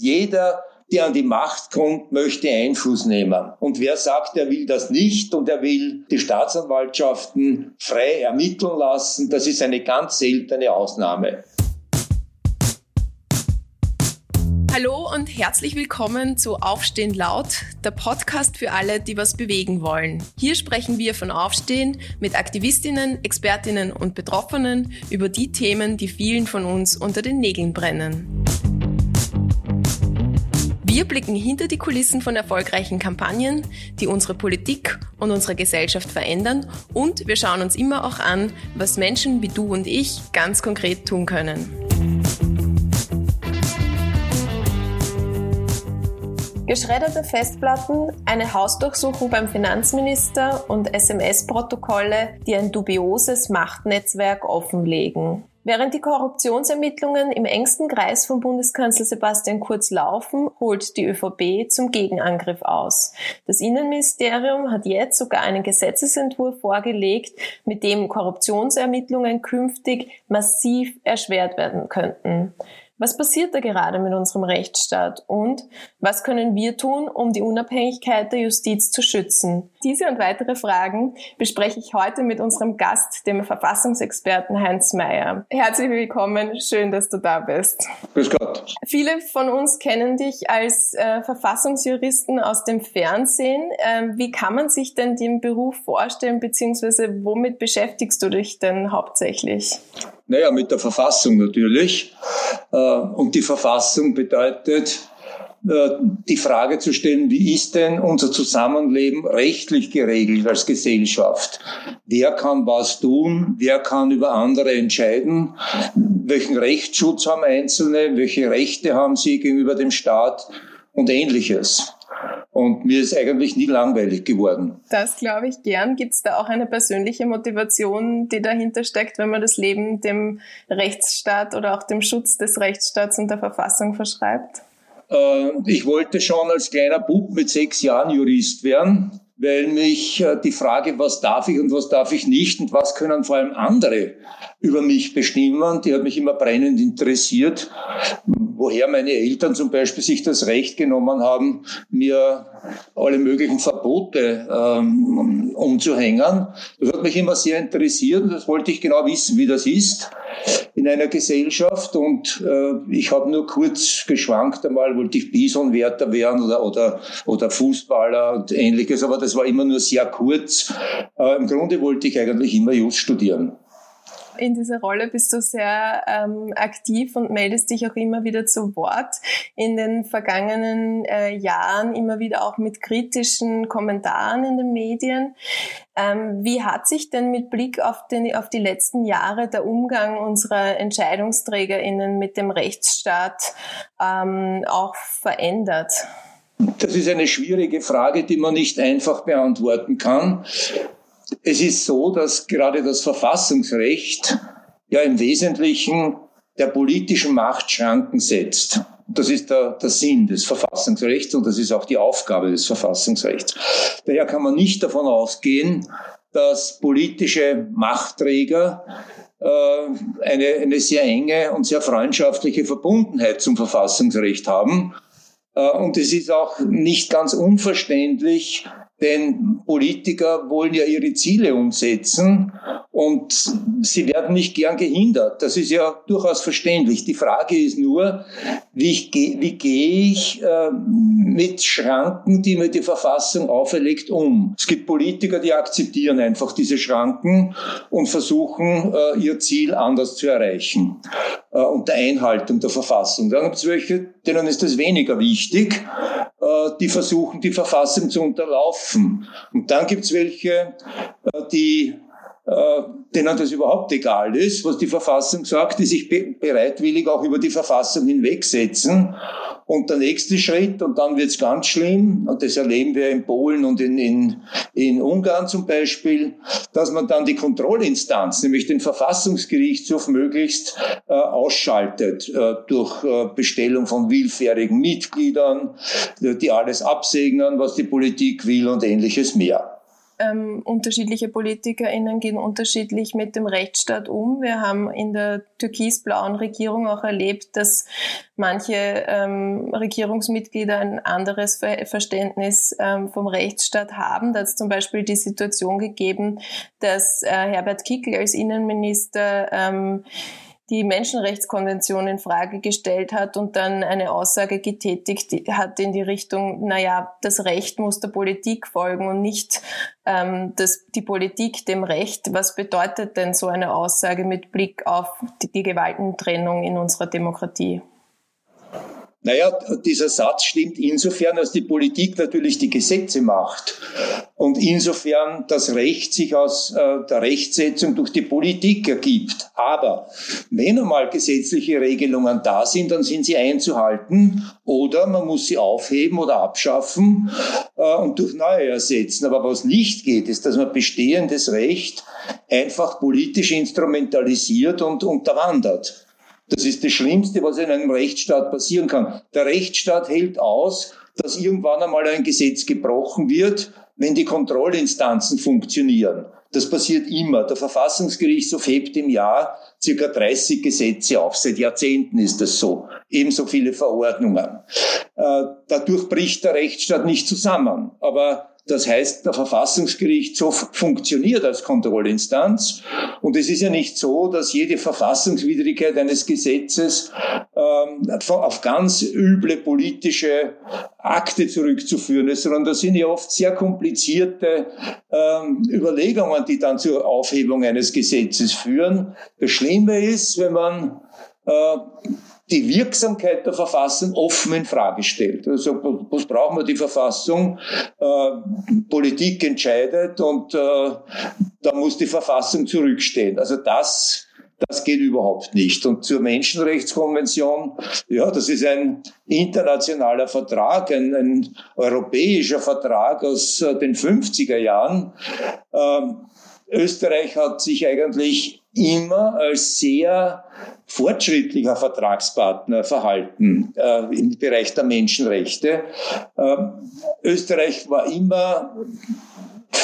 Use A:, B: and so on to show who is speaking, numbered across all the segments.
A: jeder der an die Macht kommt, möchte Einfluss nehmen. Und wer sagt, er will das nicht und er will die Staatsanwaltschaften frei ermitteln lassen, das ist eine ganz seltene Ausnahme.
B: Hallo und herzlich willkommen zu Aufstehen laut, der Podcast für alle, die was bewegen wollen. Hier sprechen wir von Aufstehen mit Aktivistinnen, Expertinnen und Betroffenen über die Themen, die vielen von uns unter den Nägeln brennen. Wir blicken hinter die Kulissen von erfolgreichen Kampagnen, die unsere Politik und unsere Gesellschaft verändern und wir schauen uns immer auch an, was Menschen wie du und ich ganz konkret tun können. Geschredderte Festplatten, eine Hausdurchsuchung beim Finanzminister und SMS-Protokolle, die ein dubioses Machtnetzwerk offenlegen. Während die Korruptionsermittlungen im engsten Kreis von Bundeskanzler Sebastian Kurz laufen, holt die ÖVP zum Gegenangriff aus. Das Innenministerium hat jetzt sogar einen Gesetzesentwurf vorgelegt, mit dem Korruptionsermittlungen künftig massiv erschwert werden könnten. Was passiert da gerade mit unserem Rechtsstaat und was können wir tun, um die Unabhängigkeit der Justiz zu schützen? Diese und weitere Fragen bespreche ich heute mit unserem Gast, dem Verfassungsexperten Heinz Mayer. Herzlich willkommen, schön, dass du da bist.
A: Grüß Gott.
B: Viele von uns kennen dich als äh, Verfassungsjuristen aus dem Fernsehen. Ähm, wie kann man sich denn den Beruf vorstellen, beziehungsweise womit beschäftigst du dich denn hauptsächlich?
A: Naja, mit der Verfassung natürlich. Äh, und die Verfassung bedeutet, äh, die Frage zu stellen, wie ist denn unser Zusammenleben rechtlich geregelt als Gesellschaft? Wer kann was tun? Wer kann über andere entscheiden? Welchen Rechtsschutz haben Einzelne? Welche Rechte haben sie gegenüber dem Staat? Und ähnliches. Und mir ist eigentlich nie langweilig geworden.
B: Das glaube ich gern. Gibt es da auch eine persönliche Motivation, die dahinter steckt, wenn man das Leben dem Rechtsstaat oder auch dem Schutz des Rechtsstaats und der Verfassung verschreibt?
A: Äh, ich wollte schon als kleiner Bub mit sechs Jahren Jurist werden weil mich äh, die Frage, was darf ich und was darf ich nicht und was können vor allem andere über mich bestimmen, die hat mich immer brennend interessiert. Woher meine Eltern zum Beispiel sich das Recht genommen haben, mir alle möglichen Verbote ähm, umzuhängen. Das hat mich immer sehr interessiert und das wollte ich genau wissen, wie das ist in einer Gesellschaft. Und äh, ich habe nur kurz geschwankt einmal, wollte ich Bisonwärter werden oder, oder, oder Fußballer und ähnliches, aber das war immer nur sehr kurz. Äh, Im Grunde wollte ich eigentlich immer Just studieren
B: in dieser Rolle bist du sehr ähm, aktiv und meldest dich auch immer wieder zu Wort. In den vergangenen äh, Jahren immer wieder auch mit kritischen Kommentaren in den Medien. Ähm, wie hat sich denn mit Blick auf, den, auf die letzten Jahre der Umgang unserer EntscheidungsträgerInnen mit dem Rechtsstaat ähm, auch verändert?
A: Das ist eine schwierige Frage, die man nicht einfach beantworten kann. Es ist so, dass gerade das Verfassungsrecht ja im Wesentlichen der politischen Macht Schranken setzt. Das ist der, der Sinn des Verfassungsrechts und das ist auch die Aufgabe des Verfassungsrechts. Daher kann man nicht davon ausgehen, dass politische Machtträger äh, eine, eine sehr enge und sehr freundschaftliche Verbundenheit zum Verfassungsrecht haben. Äh, und es ist auch nicht ganz unverständlich, denn Politiker wollen ja ihre Ziele umsetzen und sie werden nicht gern gehindert. Das ist ja durchaus verständlich. Die Frage ist nur, wie, wie gehe ich äh, mit Schranken, die mir die Verfassung auferlegt, um? Es gibt Politiker, die akzeptieren einfach diese Schranken und versuchen, äh, ihr Ziel anders zu erreichen, äh, unter Einhaltung der Verfassung. Dann gibt es welche, denen ist das weniger wichtig, die versuchen, die Verfassung zu unterlaufen. Und dann gibt es welche, äh, die äh, denen das überhaupt egal ist, was die Verfassung sagt, die sich bereitwillig auch über die Verfassung hinwegsetzen. Und der nächste Schritt, und dann wird's ganz schlimm, und das erleben wir in Polen und in, in, in Ungarn zum Beispiel, dass man dann die Kontrollinstanz, nämlich den Verfassungsgerichtshof, möglichst äh, ausschaltet äh, durch äh, Bestellung von willfährigen Mitgliedern, die alles absegnen, was die Politik will und ähnliches mehr.
B: Ähm, unterschiedliche PolitikerInnen gehen unterschiedlich mit dem Rechtsstaat um. Wir haben in der türkisblauen Regierung auch erlebt, dass manche ähm, Regierungsmitglieder ein anderes Ver Verständnis ähm, vom Rechtsstaat haben. Da hat es zum Beispiel die Situation gegeben, dass äh, Herbert Kickl als Innenminister ähm, die Menschenrechtskonvention in Frage gestellt hat und dann eine Aussage getätigt hat in die Richtung, naja, das Recht muss der Politik folgen und nicht ähm, das, die Politik dem Recht. Was bedeutet denn so eine Aussage mit Blick auf die, die Gewaltentrennung in unserer Demokratie?
A: Naja, dieser Satz stimmt insofern, als die Politik natürlich die Gesetze macht und insofern das Recht sich aus äh, der Rechtsetzung durch die Politik ergibt. Aber wenn einmal gesetzliche Regelungen da sind, dann sind sie einzuhalten oder man muss sie aufheben oder abschaffen äh, und durch neue ersetzen. Aber was nicht geht, ist, dass man bestehendes Recht einfach politisch instrumentalisiert und unterwandert. Das ist das Schlimmste, was in einem Rechtsstaat passieren kann. Der Rechtsstaat hält aus, dass irgendwann einmal ein Gesetz gebrochen wird, wenn die Kontrollinstanzen funktionieren. Das passiert immer. Der Verfassungsgerichtshof hebt im Jahr circa 30 Gesetze auf. Seit Jahrzehnten ist das so. Ebenso viele Verordnungen. Äh, dadurch bricht der Rechtsstaat nicht zusammen. Aber das heißt, der Verfassungsgerichtshof funktioniert als Kontrollinstanz. Und es ist ja nicht so, dass jede Verfassungswidrigkeit eines Gesetzes ähm, auf ganz üble politische Akte zurückzuführen ist, sondern das sind ja oft sehr komplizierte ähm, Überlegungen, die dann zur Aufhebung eines Gesetzes führen. Das Schlimme ist, wenn man äh, die Wirksamkeit der Verfassung offen in Frage stellt. Also was brauchen wir die Verfassung? Äh, Politik entscheidet und äh, da muss die Verfassung zurückstehen. Also das das geht überhaupt nicht. Und zur Menschenrechtskonvention, ja, das ist ein internationaler Vertrag, ein, ein europäischer Vertrag aus äh, den 50er Jahren. Ähm, Österreich hat sich eigentlich immer als sehr fortschrittlicher Vertragspartner verhalten äh, im Bereich der Menschenrechte. Äh, Österreich war immer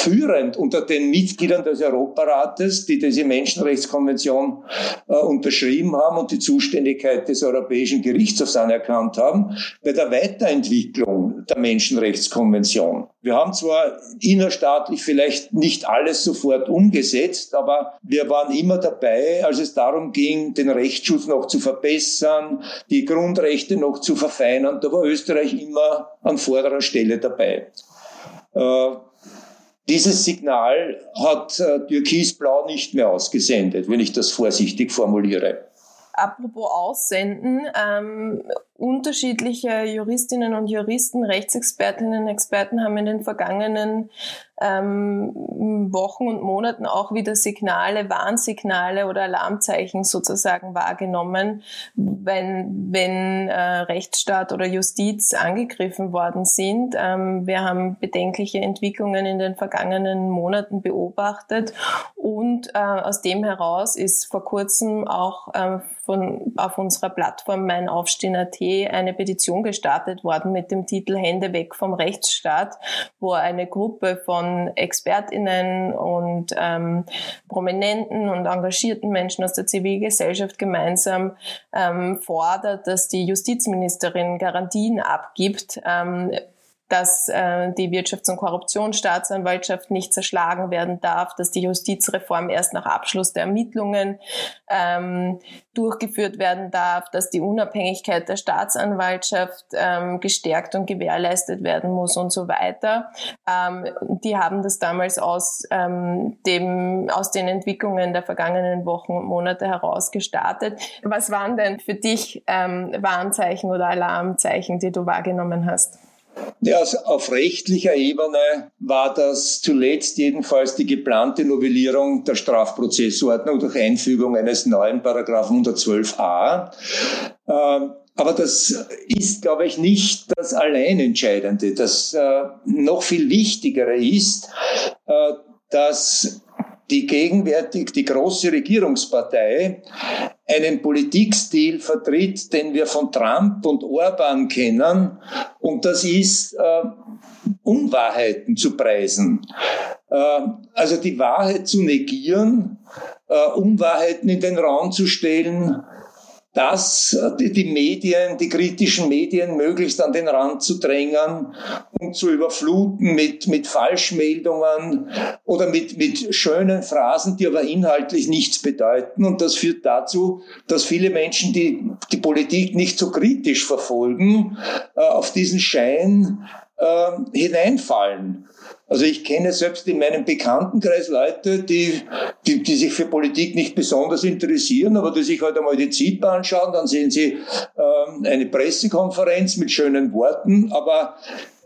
A: führend unter den Mitgliedern des Europarates, die diese Menschenrechtskonvention äh, unterschrieben haben und die Zuständigkeit des Europäischen Gerichtshofs anerkannt haben, bei der Weiterentwicklung der Menschenrechtskonvention. Wir haben zwar innerstaatlich vielleicht nicht alles sofort umgesetzt, aber wir waren immer dabei, als es darum ging, den Rechtsschutz noch zu verbessern, die Grundrechte noch zu verfeinern. Da war Österreich immer an vorderer Stelle dabei. Äh, dieses Signal hat äh, Türkisblau nicht mehr ausgesendet, wenn ich das vorsichtig formuliere.
B: Apropos Aussenden, ähm, unterschiedliche Juristinnen und Juristen, Rechtsexpertinnen und Experten haben in den vergangenen ähm, Wochen und Monaten auch wieder Signale, Warnsignale oder Alarmzeichen sozusagen wahrgenommen, wenn, wenn äh, Rechtsstaat oder Justiz angegriffen worden sind. Ähm, wir haben bedenkliche Entwicklungen in den vergangenen Monaten beobachtet und äh, aus dem heraus ist vor kurzem auch äh, von, auf unserer Plattform Mein Aufstehen.at eine Petition gestartet worden mit dem Titel Hände weg vom Rechtsstaat, wo eine Gruppe von ExpertInnen und ähm, prominenten und engagierten Menschen aus der Zivilgesellschaft gemeinsam ähm, fordert, dass die Justizministerin Garantien abgibt, ähm, dass äh, die Wirtschafts- und Korruptionsstaatsanwaltschaft nicht zerschlagen werden darf, dass die Justizreform erst nach Abschluss der Ermittlungen ähm, durchgeführt werden darf, dass die Unabhängigkeit der Staatsanwaltschaft ähm, gestärkt und gewährleistet werden muss und so weiter. Ähm, die haben das damals aus ähm, dem aus den Entwicklungen der vergangenen Wochen und Monate heraus gestartet. Was waren denn für dich ähm, Warnzeichen oder Alarmzeichen, die du wahrgenommen hast?
A: Ja, auf rechtlicher Ebene war das zuletzt jedenfalls die geplante Novellierung der Strafprozessordnung durch Einfügung eines neuen Paragraphen 112a. Ähm, aber das ist, glaube ich, nicht das Alleinentscheidende. Das äh, noch viel Wichtigere ist, äh, dass die gegenwärtig die große Regierungspartei einen Politikstil vertritt, den wir von Trump und Orban kennen. Und das ist, äh, Unwahrheiten zu preisen. Äh, also die Wahrheit zu negieren, äh, Unwahrheiten in den Raum zu stellen, dass die Medien, die kritischen Medien möglichst an den Rand zu drängen und zu überfluten mit, mit Falschmeldungen oder mit, mit schönen Phrasen, die aber inhaltlich nichts bedeuten. Und das führt dazu, dass viele Menschen, die die Politik nicht so kritisch verfolgen, äh, auf diesen Schein äh, hineinfallen. Also ich kenne selbst in meinem Bekanntenkreis Leute, die, die, die sich für Politik nicht besonders interessieren, aber die sich heute halt einmal die ZIPA anschauen, dann sehen sie ähm, eine Pressekonferenz mit schönen Worten, aber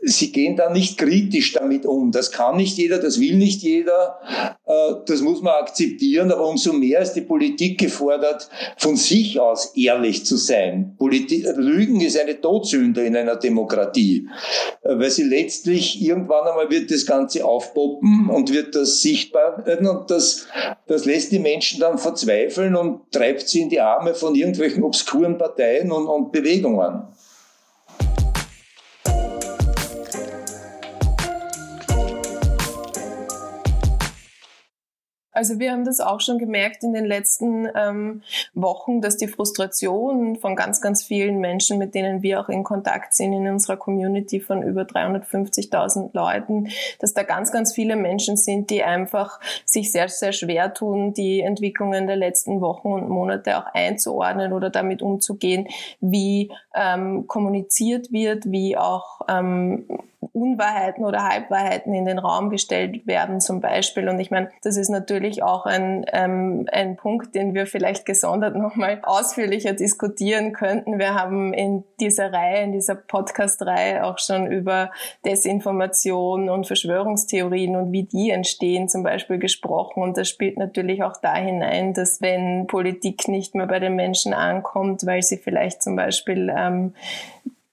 A: Sie gehen da nicht kritisch damit um. Das kann nicht jeder, das will nicht jeder. Äh, das muss man akzeptieren. Aber umso mehr ist die Politik gefordert, von sich aus ehrlich zu sein. Politik, Lügen ist eine Todsünde in einer Demokratie, äh, weil sie letztlich irgendwann einmal wird das Ganze aufpoppen und wird das sichtbar werden und das, das lässt die Menschen dann verzweifeln und treibt sie in die Arme von irgendwelchen obskuren Parteien und, und Bewegungen.
B: Also wir haben das auch schon gemerkt in den letzten ähm, Wochen, dass die Frustration von ganz, ganz vielen Menschen, mit denen wir auch in Kontakt sind in unserer Community von über 350.000 Leuten, dass da ganz, ganz viele Menschen sind, die einfach sich sehr, sehr schwer tun, die Entwicklungen der letzten Wochen und Monate auch einzuordnen oder damit umzugehen, wie ähm, kommuniziert wird, wie auch ähm, Unwahrheiten oder Halbwahrheiten in den Raum gestellt werden zum Beispiel. Und ich meine, das ist natürlich auch ein, ähm, ein Punkt, den wir vielleicht gesondert nochmal ausführlicher diskutieren könnten. Wir haben in dieser Reihe, in dieser Podcast-Reihe auch schon über Desinformation und Verschwörungstheorien und wie die entstehen zum Beispiel gesprochen. Und das spielt natürlich auch da hinein, dass wenn Politik nicht mehr bei den Menschen ankommt, weil sie vielleicht zum Beispiel ähm,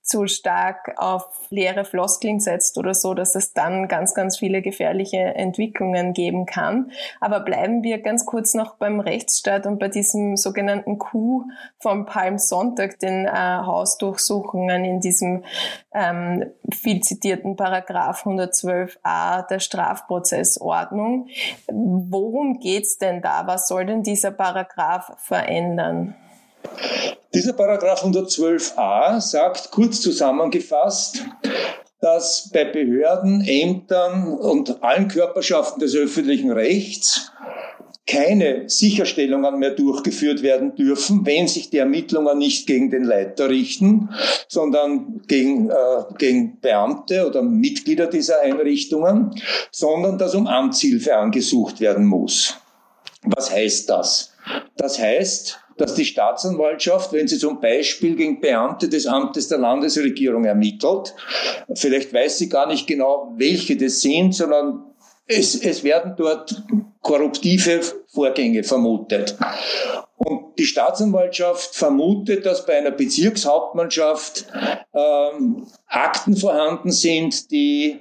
B: zu stark auf leere Floskeln setzt oder so, dass es dann ganz, ganz viele gefährliche Entwicklungen geben kann. Aber bleiben wir ganz kurz noch beim Rechtsstaat und bei diesem sogenannten Coup vom Palmsonntag, den äh, Hausdurchsuchungen in diesem ähm, viel zitierten Paragraph 112a der Strafprozessordnung. Worum geht's denn da? Was soll denn dieser Paragraph verändern?
A: Dieser Paragraph 112a sagt kurz zusammengefasst, dass bei Behörden, Ämtern und allen Körperschaften des öffentlichen Rechts keine Sicherstellungen mehr durchgeführt werden dürfen, wenn sich die Ermittlungen nicht gegen den Leiter richten, sondern gegen, äh, gegen Beamte oder Mitglieder dieser Einrichtungen, sondern dass um Amtshilfe angesucht werden muss. Was heißt das? Das heißt, dass die Staatsanwaltschaft, wenn sie zum Beispiel gegen Beamte des Amtes der Landesregierung ermittelt, vielleicht weiß sie gar nicht genau, welche das sind, sondern es, es werden dort korruptive Vorgänge vermutet. Und die Staatsanwaltschaft vermutet, dass bei einer Bezirkshauptmannschaft ähm, Akten vorhanden sind, die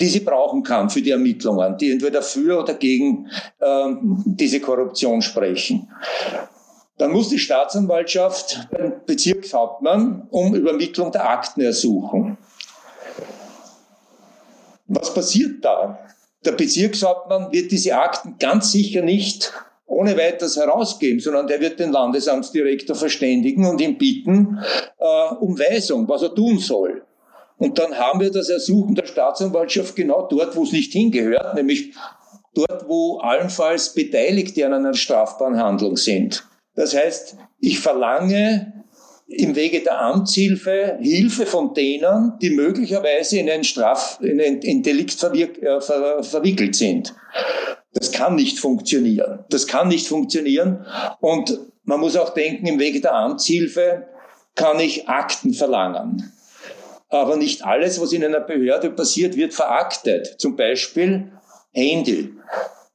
A: die sie brauchen kann für die Ermittlungen, die entweder für oder gegen ähm, diese Korruption sprechen. Dann muss die Staatsanwaltschaft beim Bezirkshauptmann um Übermittlung der Akten ersuchen. Was passiert da? Der Bezirkshauptmann wird diese Akten ganz sicher nicht ohne weiteres herausgeben, sondern der wird den Landesamtsdirektor verständigen und ihn bitten äh, um Weisung, was er tun soll. Und dann haben wir das Ersuchen der Staatsanwaltschaft genau dort, wo es nicht hingehört, nämlich dort, wo allenfalls Beteiligte an einer strafbaren Handlung sind. Das heißt, ich verlange im Wege der Amtshilfe Hilfe von denen, die möglicherweise in ein Straf, in ein, in Delikt verwirk, äh, ver, verwickelt sind. Das kann nicht funktionieren. Das kann nicht funktionieren. Und man muss auch denken, im Wege der Amtshilfe kann ich Akten verlangen aber nicht alles, was in einer Behörde passiert, wird veraktet. Zum Beispiel Handy.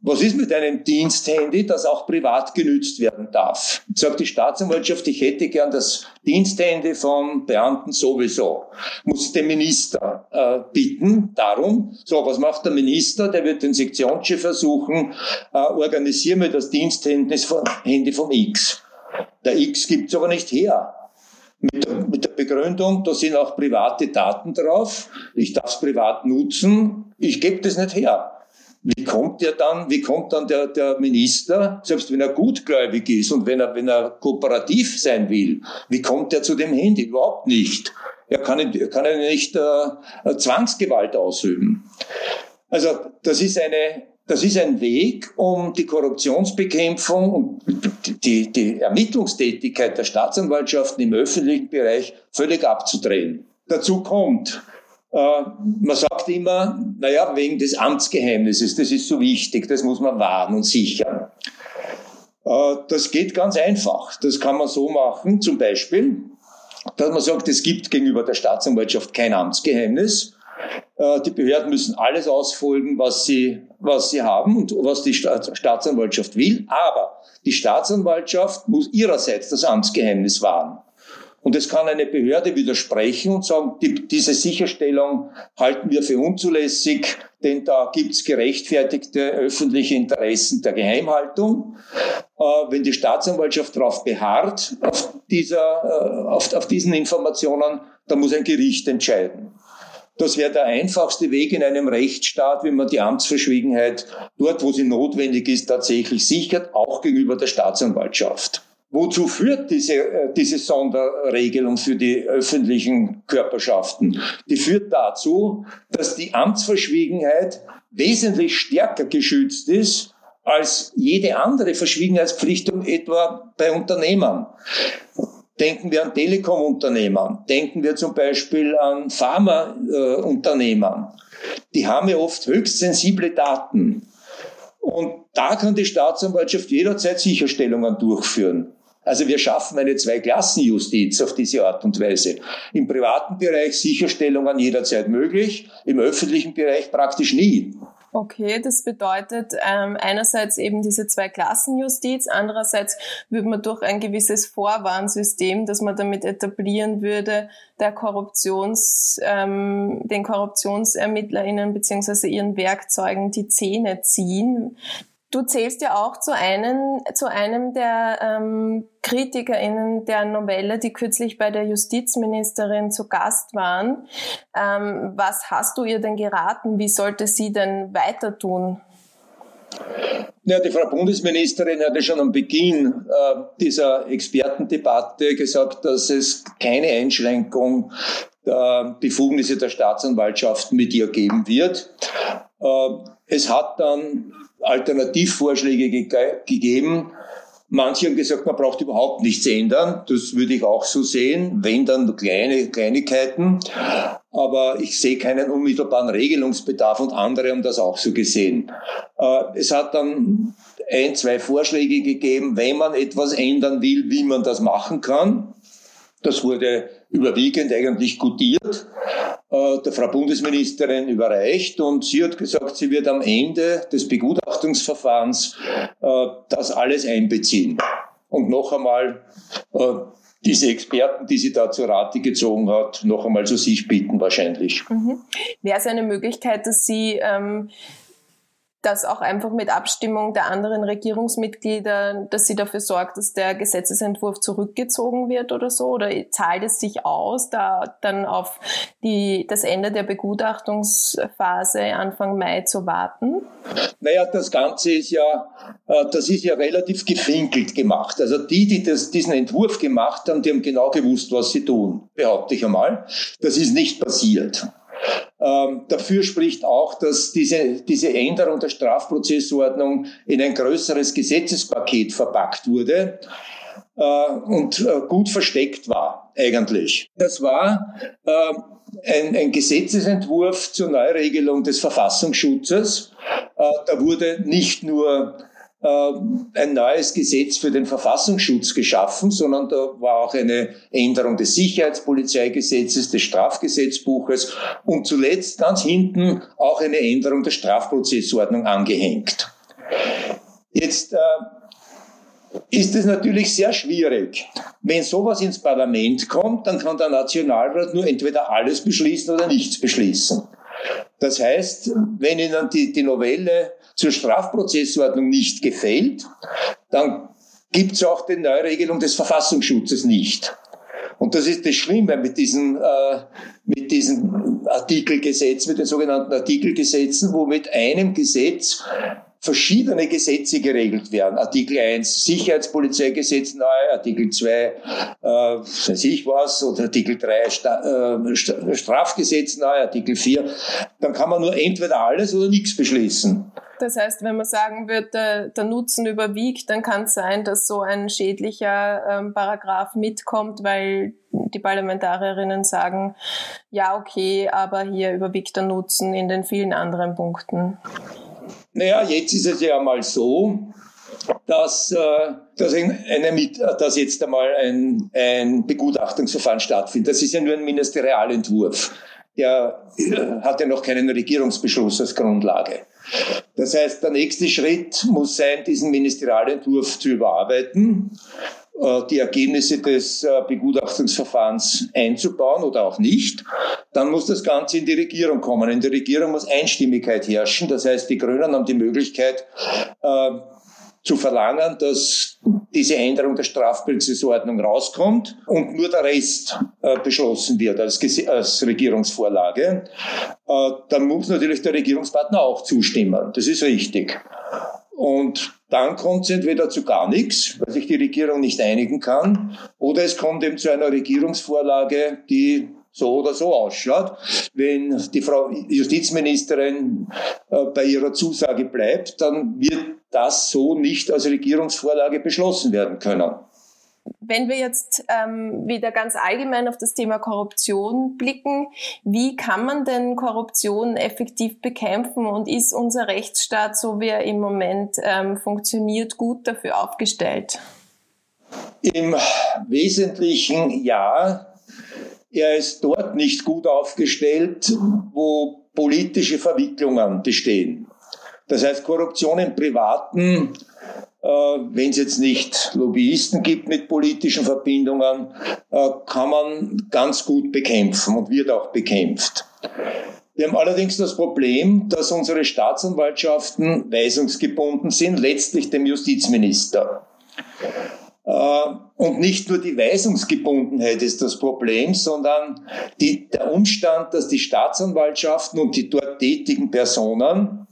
A: Was ist mit einem Diensthandy, das auch privat genützt werden darf? Sagt die Staatsanwaltschaft, ich hätte gern das Diensthandy von Beamten sowieso. Muss den Minister äh, bitten darum. So, was macht der Minister? Der wird den Sektionschef versuchen, äh, organisieren wir das Diensthandy vom X. Der X gibt's aber nicht her. Mit der, mit der Begründung, da sind auch private Daten drauf, ich darf es privat nutzen, ich gebe das nicht her. Wie kommt der dann, wie kommt dann der, der Minister, selbst wenn er gutgläubig ist und wenn er, wenn er kooperativ sein will, wie kommt er zu dem Handy? Überhaupt nicht. Er kann, er kann nicht äh, Zwangsgewalt ausüben. Also das ist eine, das ist ein Weg, um die Korruptionsbekämpfung und die, die Ermittlungstätigkeit der Staatsanwaltschaften im öffentlichen Bereich völlig abzudrehen. Dazu kommt, äh, man sagt immer, naja, wegen des Amtsgeheimnisses, das ist so wichtig, das muss man wahren und sichern. Äh, das geht ganz einfach. Das kann man so machen, zum Beispiel, dass man sagt, es gibt gegenüber der Staatsanwaltschaft kein Amtsgeheimnis. Äh, die Behörden müssen alles ausfolgen, was sie, was sie haben und was die Staatsanwaltschaft will. Aber die Staatsanwaltschaft muss ihrerseits das Amtsgeheimnis wahren. Und es kann eine Behörde widersprechen und sagen, die, diese Sicherstellung halten wir für unzulässig, denn da gibt's gerechtfertigte öffentliche Interessen der Geheimhaltung. Äh, wenn die Staatsanwaltschaft darauf beharrt, auf, dieser, äh, auf, auf diesen Informationen, dann muss ein Gericht entscheiden. Das wäre der einfachste Weg in einem Rechtsstaat, wenn man die Amtsverschwiegenheit dort, wo sie notwendig ist, tatsächlich sichert, auch gegenüber der Staatsanwaltschaft. Wozu führt diese, äh, diese Sonderregelung für die öffentlichen Körperschaften? Die führt dazu, dass die Amtsverschwiegenheit wesentlich stärker geschützt ist als jede andere Verschwiegenheitspflichtung etwa bei Unternehmern. Denken wir an Telekom-Unternehmern, denken wir zum Beispiel an Pharma-Unternehmern. Die haben ja oft höchst sensible Daten. Und da kann die Staatsanwaltschaft jederzeit Sicherstellungen durchführen. Also wir schaffen eine Zweiklassenjustiz auf diese Art und Weise. Im privaten Bereich Sicherstellungen jederzeit möglich, im öffentlichen Bereich praktisch nie.
B: Okay, das bedeutet ähm, einerseits eben diese Zweiklassenjustiz, andererseits würde man durch ein gewisses Vorwarnsystem, das man damit etablieren würde, der Korruptions, ähm, den KorruptionsermittlerInnen beziehungsweise ihren Werkzeugen die Zähne ziehen. Du zählst ja auch zu einem, zu einem der ähm, KritikerInnen der Novelle, die kürzlich bei der Justizministerin zu Gast waren. Ähm, was hast du ihr denn geraten? Wie sollte sie denn weiter tun?
A: Ja, die Frau Bundesministerin hatte schon am Beginn äh, dieser Expertendebatte gesagt, dass es keine Einschränkung der Befugnisse der Staatsanwaltschaft mit ihr geben wird. Äh, es hat dann Alternativvorschläge ge gegeben. Manche haben gesagt, man braucht überhaupt nichts ändern. Das würde ich auch so sehen, wenn dann nur kleine Kleinigkeiten. Aber ich sehe keinen unmittelbaren Regelungsbedarf und andere haben das auch so gesehen. Äh, es hat dann ein, zwei Vorschläge gegeben, wenn man etwas ändern will, wie man das machen kann. Das wurde überwiegend eigentlich gutiert. Äh, der Frau Bundesministerin überreicht und sie hat gesagt, sie wird am Ende des Begutachtungsverfahrens äh, das alles einbeziehen. Und noch einmal äh, diese Experten, die sie da zur Rate gezogen hat, noch einmal zu sich bitten wahrscheinlich.
B: Mhm. Wäre es eine Möglichkeit, dass Sie ähm, dass auch einfach mit Abstimmung der anderen Regierungsmitglieder, dass sie dafür sorgt, dass der Gesetzesentwurf zurückgezogen wird oder so? Oder zahlt es sich aus, da dann auf die, das Ende der Begutachtungsphase Anfang Mai zu warten?
A: Naja, das Ganze ist ja, äh, das ist ja relativ gefinkelt gemacht. Also die, die das, diesen Entwurf gemacht haben, die haben genau gewusst, was sie tun, behaupte ich einmal. Das ist nicht passiert. Ähm, dafür spricht auch, dass diese, diese Änderung der Strafprozessordnung in ein größeres Gesetzespaket verpackt wurde äh, und äh, gut versteckt war eigentlich. Das war äh, ein, ein Gesetzesentwurf zur Neuregelung des Verfassungsschutzes. Äh, da wurde nicht nur ein neues Gesetz für den Verfassungsschutz geschaffen, sondern da war auch eine Änderung des Sicherheitspolizeigesetzes, des Strafgesetzbuches und zuletzt ganz hinten auch eine Änderung der Strafprozessordnung angehängt. Jetzt äh, ist es natürlich sehr schwierig. Wenn sowas ins Parlament kommt, dann kann der Nationalrat nur entweder alles beschließen oder nichts beschließen. Das heißt, wenn Ihnen die, die Novelle zur Strafprozessordnung nicht gefällt, dann gibt es auch die Neuregelung des Verfassungsschutzes nicht. Und das ist das Schlimme mit diesen, äh, mit diesen Artikelgesetzen, mit den sogenannten Artikelgesetzen, wo mit einem Gesetz verschiedene Gesetze geregelt werden. Artikel 1 Sicherheitspolizeigesetz neu, Artikel 2 äh, weiß ich was, oder Artikel 3 Sta äh, Strafgesetz neu, Artikel 4. Dann kann man nur entweder alles oder nichts beschließen.
B: Das heißt, wenn man sagen wird, der, der Nutzen überwiegt, dann kann es sein, dass so ein schädlicher ähm, Paragraph mitkommt, weil die Parlamentarierinnen sagen, ja, okay, aber hier überwiegt der Nutzen in den vielen anderen Punkten.
A: Naja, jetzt ist es ja mal so, dass, äh, dass, eine, dass jetzt einmal ein, ein Begutachtungsverfahren stattfindet. Das ist ja nur ein Ministerialentwurf. Der äh, hat ja noch keinen Regierungsbeschluss als Grundlage. Das heißt, der nächste Schritt muss sein, diesen Ministerialentwurf zu überarbeiten äh, die Ergebnisse des äh, Begutachtungsverfahrens einzubauen oder auch nicht. Dann muss das Ganze in die Regierung kommen. In der Regierung muss Einstimmigkeit herrschen. Das heißt, die Grünen haben die Möglichkeit, äh, zu verlangen, dass diese Änderung der Strafprozessordnung rauskommt und nur der Rest äh, beschlossen wird als, als Regierungsvorlage. Äh, dann muss natürlich der Regierungspartner auch zustimmen. Das ist richtig. Und dann kommt es entweder zu gar nichts, weil sich die Regierung nicht einigen kann, oder es kommt eben zu einer Regierungsvorlage, die so oder so ausschaut. Wenn die Frau Justizministerin äh, bei ihrer Zusage bleibt, dann wird das so nicht als Regierungsvorlage beschlossen werden können.
B: Wenn wir jetzt ähm, wieder ganz allgemein auf das Thema Korruption blicken, wie kann man denn Korruption effektiv bekämpfen und ist unser Rechtsstaat, so wie er im Moment ähm, funktioniert, gut dafür aufgestellt?
A: Im Wesentlichen ja. Er ist dort nicht gut aufgestellt, wo politische Verwicklungen bestehen. Das heißt, Korruption im Privaten wenn es jetzt nicht Lobbyisten gibt mit politischen Verbindungen, äh, kann man ganz gut bekämpfen und wird auch bekämpft. Wir haben allerdings das Problem, dass unsere Staatsanwaltschaften weisungsgebunden sind, letztlich dem Justizminister. Äh, und nicht nur die Weisungsgebundenheit ist das Problem, sondern die, der Umstand, dass die Staatsanwaltschaften und die dort tätigen Personen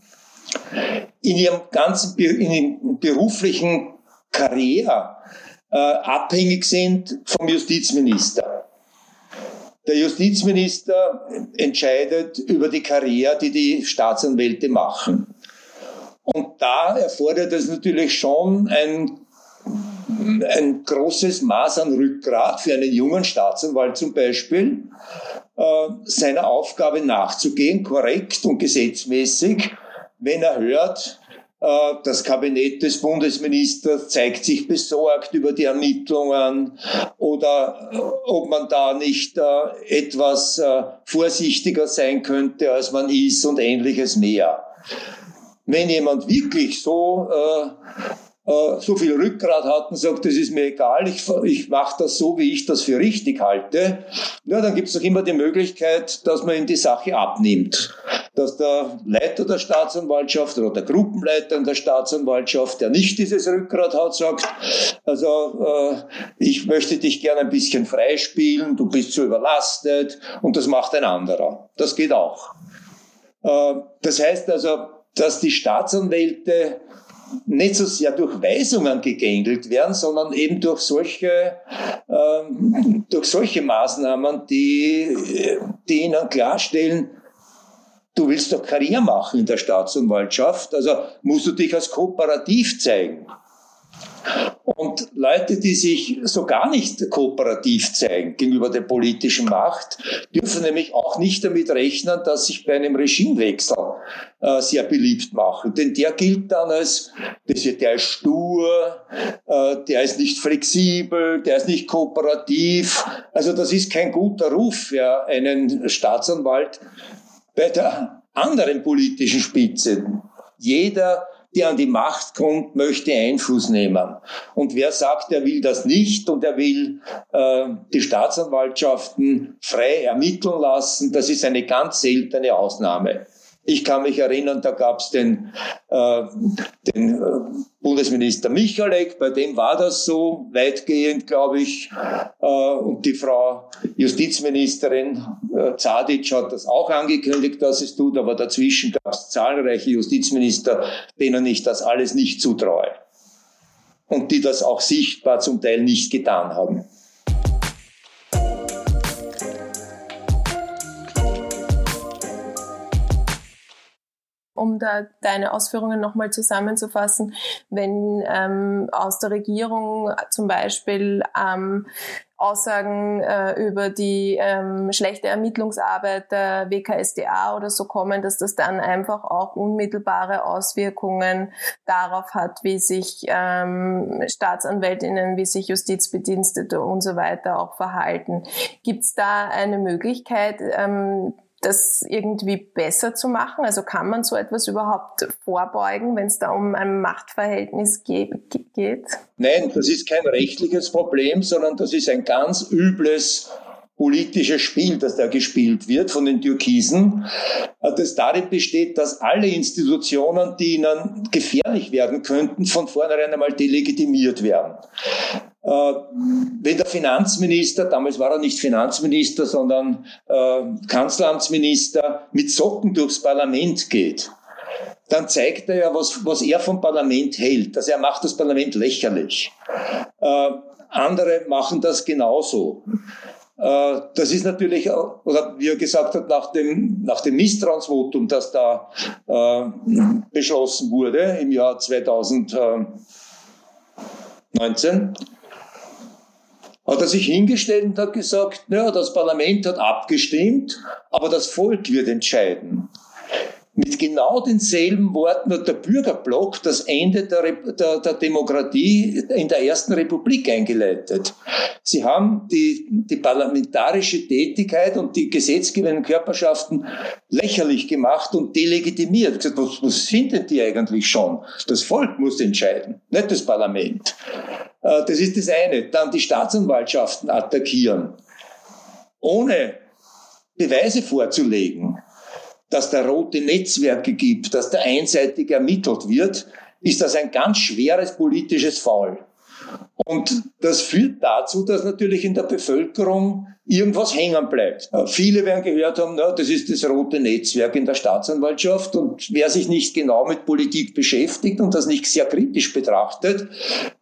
A: in ihrem ganzen in ihrem beruflichen Karriere äh, abhängig sind vom Justizminister. Der Justizminister entscheidet über die Karriere, die die Staatsanwälte machen. Und da erfordert es natürlich schon ein, ein großes Maß an Rückgrat für einen jungen Staatsanwalt zum Beispiel, äh, seiner Aufgabe nachzugehen, korrekt und gesetzmäßig wenn er hört, äh, das Kabinett des Bundesministers zeigt sich besorgt über die Ermittlungen oder äh, ob man da nicht äh, etwas vorsichtiger sein könnte, als man ist und ähnliches mehr. Wenn jemand wirklich so äh, so viel Rückgrat hat und sagt, das ist mir egal, ich, ich mache das so, wie ich das für richtig halte, ja, dann gibt es doch immer die Möglichkeit, dass man ihm die Sache abnimmt. Dass der Leiter der Staatsanwaltschaft oder der Gruppenleiter in der Staatsanwaltschaft, der nicht dieses Rückgrat hat, sagt, also äh, ich möchte dich gerne ein bisschen freispielen, du bist zu überlastet und das macht ein anderer. Das geht auch. Äh, das heißt also, dass die Staatsanwälte nicht so sehr durch Weisungen gegängelt werden, sondern eben durch solche, ähm, durch solche Maßnahmen, die, die ihnen klarstellen, du willst doch Karriere machen in der Staatsanwaltschaft, also musst du dich als kooperativ zeigen. Und Leute, die sich so gar nicht kooperativ zeigen gegenüber der politischen Macht, dürfen nämlich auch nicht damit rechnen, dass sich bei einem Regimewechsel äh, sehr beliebt machen. Denn der gilt dann als, der ist stur, äh, der ist nicht flexibel, der ist nicht kooperativ. Also das ist kein guter Ruf für einen Staatsanwalt bei der anderen politischen Spitze. Jeder der an die Macht kommt, möchte Einfluss nehmen. Und wer sagt, er will das nicht und er will äh, die Staatsanwaltschaften frei ermitteln lassen, das ist eine ganz seltene Ausnahme. Ich kann mich erinnern, da gab es den, äh, den äh, Bundesminister Michalek, bei dem war das so, weitgehend, glaube ich. Äh, und die Frau Justizministerin äh, Zadic hat das auch angekündigt, dass es tut, aber dazwischen gab es zahlreiche Justizminister, denen ich das alles nicht zutraue. Und die das auch sichtbar zum Teil nicht getan haben.
B: Um da deine Ausführungen nochmal zusammenzufassen, wenn ähm, aus der Regierung zum Beispiel ähm, Aussagen äh, über die ähm, schlechte Ermittlungsarbeit der WKSDA oder so kommen, dass das dann einfach auch unmittelbare Auswirkungen darauf hat, wie sich ähm, Staatsanwältinnen, wie sich Justizbedienstete und so weiter auch verhalten. Gibt es da eine Möglichkeit, ähm, das irgendwie besser zu machen? Also kann man so etwas überhaupt vorbeugen, wenn es da um ein Machtverhältnis geht?
A: Nein, das ist kein rechtliches Problem, sondern das ist ein ganz übles politisches Spiel, das da gespielt wird von den Türkisen, das darin besteht, dass alle Institutionen, die ihnen gefährlich werden könnten, von vornherein einmal delegitimiert werden. Äh, wenn der Finanzminister, damals war er nicht Finanzminister, sondern äh, Kanzleramtsminister, mit Socken durchs Parlament geht, dann zeigt er ja, was, was er vom Parlament hält. Also er macht das Parlament lächerlich. Äh, andere machen das genauso. Äh, das ist natürlich, oder wie er gesagt hat, nach dem, nach dem Misstrauensvotum, das da äh, beschlossen wurde im Jahr 2019, hat er sich hingestellt und hat gesagt, naja, das Parlament hat abgestimmt, aber das Volk wird entscheiden. Mit genau denselben Worten hat der Bürgerblock das Ende der, der, der, Demokratie in der Ersten Republik eingeleitet. Sie haben die, die parlamentarische Tätigkeit und die gesetzgebenden Körperschaften lächerlich gemacht und delegitimiert. Gesagt, was, was sind denn die eigentlich schon? Das Volk muss entscheiden, nicht das Parlament. Äh, das ist das eine. Dann die Staatsanwaltschaften attackieren, ohne Beweise vorzulegen, dass da rote Netzwerke gibt, dass da einseitig ermittelt wird, ist das ein ganz schweres politisches Foul. Und das führt dazu, dass natürlich in der Bevölkerung irgendwas hängen bleibt. Äh, viele werden gehört haben, na, das ist das rote Netzwerk in der Staatsanwaltschaft und wer sich nicht genau mit Politik beschäftigt und das nicht sehr kritisch betrachtet,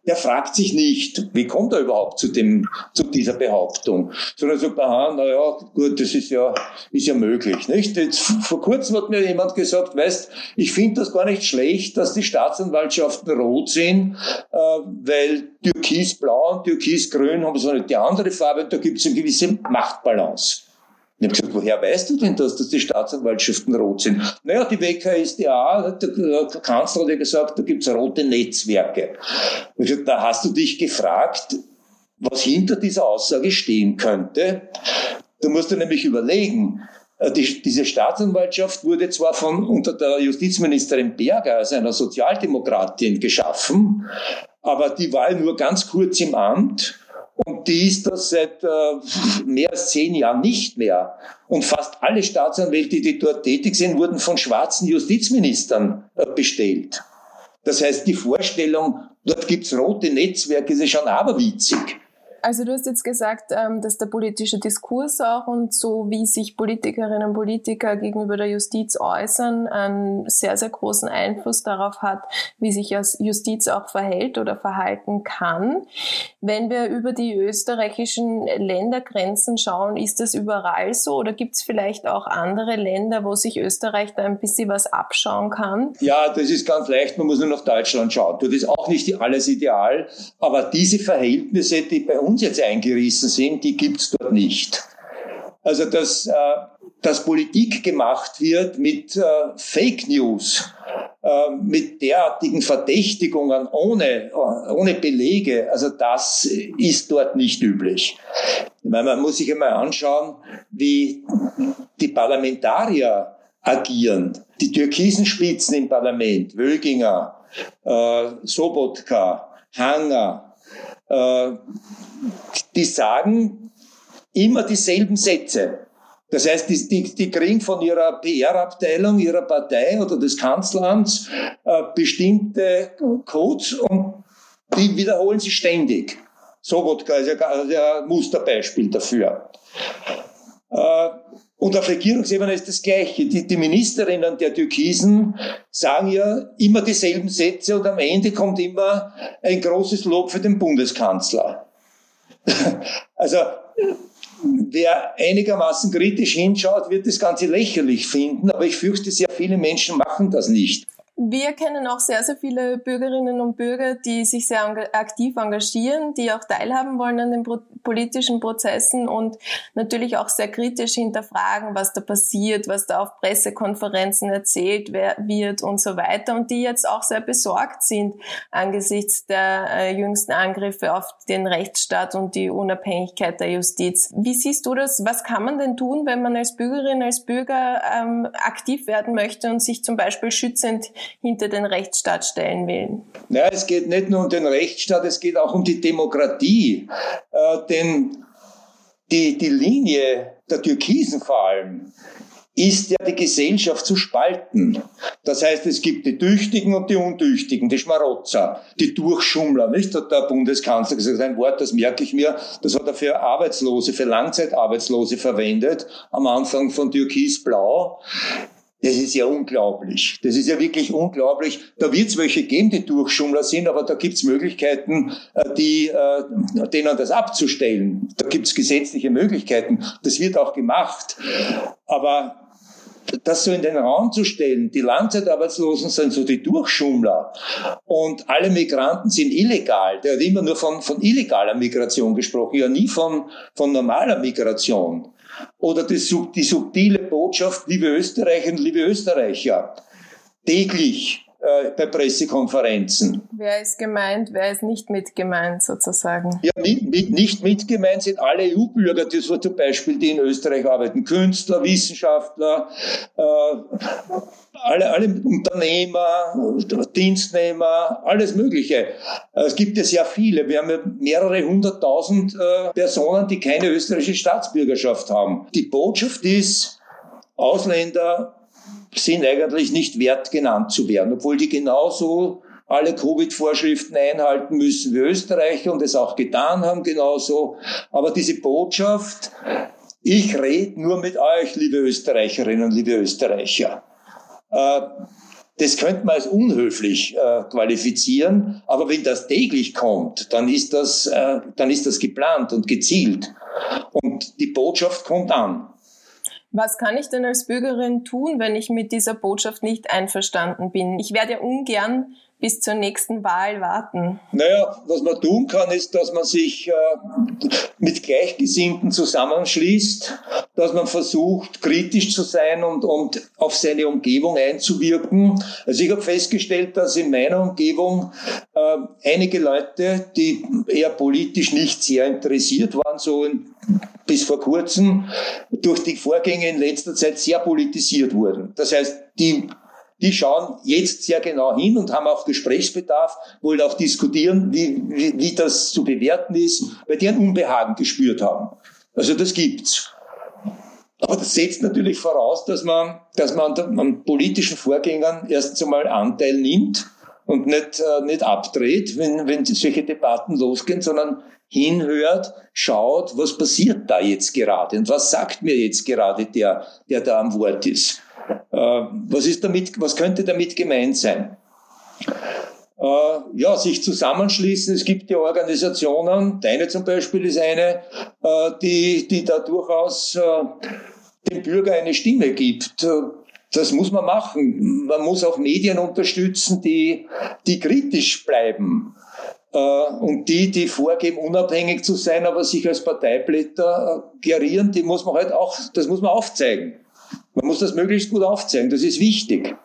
A: der fragt sich nicht, wie kommt er überhaupt zu dem, zu dieser Behauptung, sondern sagt, aha, na ja, gut, das ist ja, ist ja möglich, nicht? Jetzt, vor kurzem hat mir jemand gesagt, weißt, ich finde das gar nicht schlecht, dass die Staatsanwaltschaften rot sind, äh, weil Türkisblau und Türkisgrün haben so eine, die andere Farbe da gibt es eine gewisse Machtbalance. Ich habe gesagt, woher weißt du denn das, dass die Staatsanwaltschaften rot sind? Naja, die WKSDA, der Kanzler hat ja gesagt, da gibt's rote Netzwerke. Ich gesagt, da hast du dich gefragt, was hinter dieser Aussage stehen könnte. Du musst dir nämlich überlegen, äh, die, diese Staatsanwaltschaft wurde zwar von unter der Justizministerin Berger, also einer Sozialdemokratin, geschaffen, aber die war nur ganz kurz im Amt und die ist das seit äh, mehr als zehn Jahren nicht mehr. Und fast alle Staatsanwälte, die dort tätig sind, wurden von schwarzen Justizministern äh, bestellt. Das heißt, die Vorstellung, dort gibt's rote Netzwerke, ist schon aberwitzig.
B: Also du hast jetzt gesagt, ähm, dass der politische Diskurs auch und so wie sich Politikerinnen und Politiker gegenüber der Justiz äußern, einen sehr, sehr großen Einfluss darauf hat, wie sich Justiz auch verhält oder verhalten kann. Wenn wir über die österreichischen Ländergrenzen schauen, ist das überall so oder gibt es vielleicht auch andere Länder, wo sich Österreich da ein bisschen was abschauen kann?
A: Ja, das ist ganz leicht. Man muss nur nach Deutschland schauen. Das ist auch nicht alles ideal, aber diese Verhältnisse, die bei uns uns jetzt eingerissen sind, die gibt's dort nicht. Also dass, äh, dass Politik gemacht wird mit äh, Fake News, äh, mit derartigen Verdächtigungen ohne, ohne Belege, also das ist dort nicht üblich. Ich meine, man muss sich einmal anschauen, wie die Parlamentarier agieren. Die türkisen Spitzen im Parlament, Wöginger, äh, Sobotka, Hanger, die sagen immer dieselben Sätze. Das heißt, die, die, die kriegen von ihrer PR-Abteilung, ihrer Partei oder des Kanzleramts äh, bestimmte Codes und die wiederholen sie ständig. Sobotka ist ja ein Musterbeispiel dafür. Äh, und auf Regierungsebene ist das Gleiche. Die, die Ministerinnen der Türkisen sagen ja immer dieselben Sätze und am Ende kommt immer ein großes Lob für den Bundeskanzler. also, wer einigermaßen kritisch hinschaut, wird das Ganze lächerlich finden, aber ich fürchte, sehr viele Menschen machen das nicht.
B: Wir kennen auch sehr, sehr viele Bürgerinnen und Bürger, die sich sehr aktiv engagieren, die auch teilhaben wollen an den politischen Prozessen und natürlich auch sehr kritisch hinterfragen, was da passiert, was da auf Pressekonferenzen erzählt wird und so weiter und die jetzt auch sehr besorgt sind angesichts der äh, jüngsten Angriffe auf den Rechtsstaat und die Unabhängigkeit der Justiz. Wie siehst du das? Was kann man denn tun, wenn man als Bürgerin, als Bürger ähm, aktiv werden möchte und sich zum Beispiel schützend hinter den Rechtsstaat stellen will.
A: Ja, es geht nicht nur um den Rechtsstaat, es geht auch um die Demokratie. Äh, denn die, die Linie der Türkisen vor allem ist ja die Gesellschaft zu spalten. Das heißt, es gibt die Tüchtigen und die Untüchtigen, die Schmarotzer, die Durchschummler, nicht? Hat der Bundeskanzler gesagt, ein Wort, das merke ich mir, das hat er für Arbeitslose, für Langzeitarbeitslose verwendet, am Anfang von Türkis Blau. Das ist ja unglaublich. Das ist ja wirklich unglaublich. Da wird es welche geben, die Durchschummler sind, aber da gibt es Möglichkeiten, äh, die, äh, denen das abzustellen. Da gibt es gesetzliche Möglichkeiten. Das wird auch gemacht. Aber das so in den Raum zu stellen, die Langzeitarbeitslosen sind so die Durchschummler und alle Migranten sind illegal. Der hat immer nur von, von illegaler Migration gesprochen, ja nie von, von normaler Migration. Oder die, die subtile Botschaft, liebe Österreicherinnen, liebe Österreicher, täglich äh, bei Pressekonferenzen.
B: Wer ist gemeint, wer ist nicht mit gemeint sozusagen?
A: Ja, mit, mit, nicht mit gemeint sind alle EU-Bürger, die so zum Beispiel, die in Österreich arbeiten, Künstler, Wissenschaftler, äh, alle, alle Unternehmer, Dienstnehmer, alles Mögliche. Es gibt ja sehr viele. Wir haben ja mehrere hunderttausend äh, Personen, die keine österreichische Staatsbürgerschaft haben. Die Botschaft ist, Ausländer sind eigentlich nicht wert genannt zu werden, obwohl die genauso alle Covid-Vorschriften einhalten müssen wie Österreicher und es auch getan haben genauso. Aber diese Botschaft, ich rede nur mit euch, liebe Österreicherinnen und liebe Österreicher. Äh, das könnte man als unhöflich äh, qualifizieren, aber wenn das täglich kommt, dann ist das, äh, dann ist das geplant und gezielt. Und die Botschaft kommt an.
B: Was kann ich denn als Bürgerin tun, wenn ich mit dieser Botschaft nicht einverstanden bin? Ich werde ja ungern bis zur nächsten Wahl warten?
A: Naja, was man tun kann, ist, dass man sich äh, mit Gleichgesinnten zusammenschließt, dass man versucht, kritisch zu sein und, und auf seine Umgebung einzuwirken. Also ich habe festgestellt, dass in meiner Umgebung äh, einige Leute, die eher politisch nicht sehr interessiert waren, so in, bis vor kurzem durch die Vorgänge in letzter Zeit sehr politisiert wurden. Das heißt, die die schauen jetzt sehr genau hin und haben auch Gesprächsbedarf, wollen auch diskutieren, wie, wie, wie das zu bewerten ist, weil die ein Unbehagen gespürt haben. Also das gibt's. Aber das setzt natürlich voraus, dass man, dass man an, politischen Vorgängern erstens einmal Anteil nimmt und nicht, äh, nicht abdreht, wenn, wenn solche Debatten losgehen, sondern hinhört, schaut, was passiert da jetzt gerade und was sagt mir jetzt gerade der, der da am Wort ist. Äh, was ist damit, was könnte damit gemeint sein? Äh, ja, sich zusammenschließen. Es gibt ja Organisationen, deine zum Beispiel ist eine, äh, die, die da durchaus dem Bürger eine Stimme gibt. Das muss man machen. Man muss auch Medien unterstützen, die, die kritisch bleiben. Und die, die vorgeben, unabhängig zu sein, aber sich als Parteiblätter gerieren, die muss man halt auch, das muss man aufzeigen. Man muss das möglichst gut aufzeigen, das ist wichtig.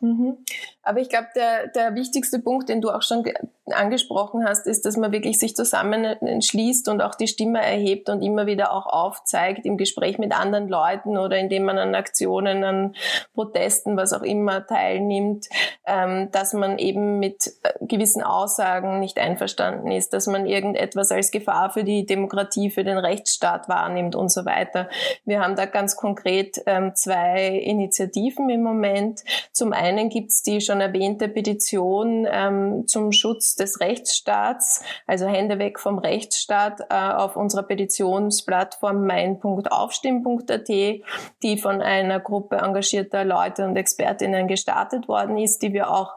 B: Mhm. Aber ich glaube, der, der wichtigste Punkt, den du auch schon angesprochen hast, ist, dass man wirklich sich zusammenschließt und auch die Stimme erhebt und immer wieder auch aufzeigt im Gespräch mit anderen Leuten oder indem man an Aktionen, an Protesten, was auch immer teilnimmt, ähm, dass man eben mit äh, gewissen Aussagen nicht einverstanden ist, dass man irgendetwas als Gefahr für die Demokratie, für den Rechtsstaat wahrnimmt und so weiter. Wir haben da ganz konkret ähm, zwei Initiativen im Moment. Zum einen gibt es die schon erwähnte Petition ähm, zum Schutz des Rechtsstaats, also Hände weg vom Rechtsstaat, äh, auf unserer Petitionsplattform mein.aufstimmen.at, die von einer Gruppe engagierter Leute und Expertinnen gestartet worden ist, die wir auch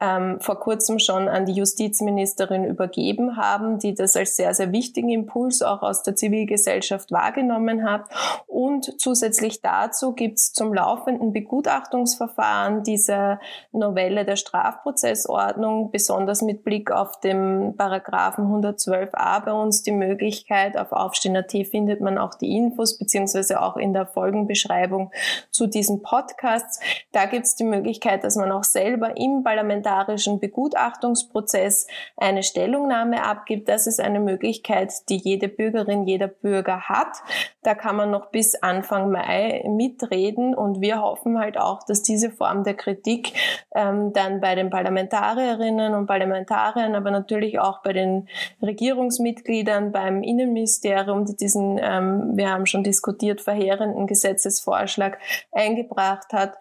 B: ähm, vor kurzem schon an die Justizministerin übergeben haben, die das als sehr, sehr wichtigen Impuls auch aus der Zivilgesellschaft wahrgenommen hat. Und zusätzlich dazu gibt es zum laufenden Begutachtungsverfahren dieser Novelle der Strafprozessordnung, besonders mit Blick auf den Paragraphen 112a bei uns die Möglichkeit, auf Aufstehen.at findet man auch die Infos, beziehungsweise auch in der Folgenbeschreibung zu diesen Podcasts. Da gibt es die Möglichkeit, dass man auch selber im Parlament parlamentarischen Begutachtungsprozess eine Stellungnahme abgibt. Das ist eine Möglichkeit, die jede Bürgerin, jeder Bürger hat. Da kann man noch bis Anfang Mai mitreden und wir hoffen halt auch, dass diese Form der Kritik ähm, dann bei den Parlamentarierinnen und Parlamentariern, aber natürlich auch bei den Regierungsmitgliedern, beim Innenministerium, die diesen, ähm, wir haben schon diskutiert, verheerenden Gesetzesvorschlag eingebracht hat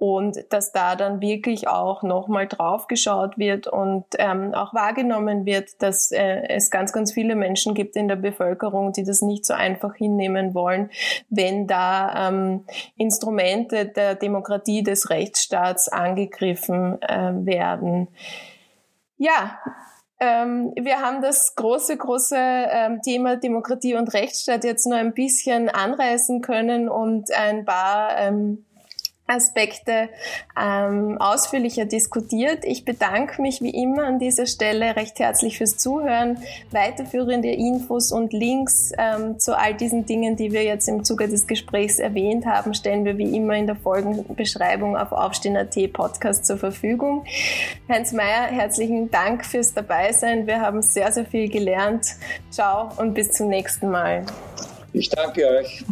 B: und dass da dann wirklich auch nochmal drauf geschaut wird und ähm, auch wahrgenommen wird, dass äh, es ganz, ganz viele Menschen gibt in der Bevölkerung, die das nicht so einfach hinnehmen wollen, wenn da ähm, Instrumente der Demokratie des Rechtsstaats angegriffen äh, werden. Ja, ähm, wir haben das große, große ähm, Thema Demokratie und Rechtsstaat jetzt nur ein bisschen anreißen können und ein paar ähm, Aspekte ähm, ausführlicher diskutiert. Ich bedanke mich wie immer an dieser Stelle recht herzlich fürs Zuhören. Weiterführende Infos und Links ähm, zu all diesen Dingen, die wir jetzt im Zuge des Gesprächs erwähnt haben, stellen wir wie immer in der Folgenbeschreibung auf Aufstehen.at Podcast zur Verfügung. Heinz Mayer, herzlichen Dank fürs Dabeisein. Wir haben sehr, sehr viel gelernt. Ciao und bis zum nächsten Mal.
A: Ich danke euch.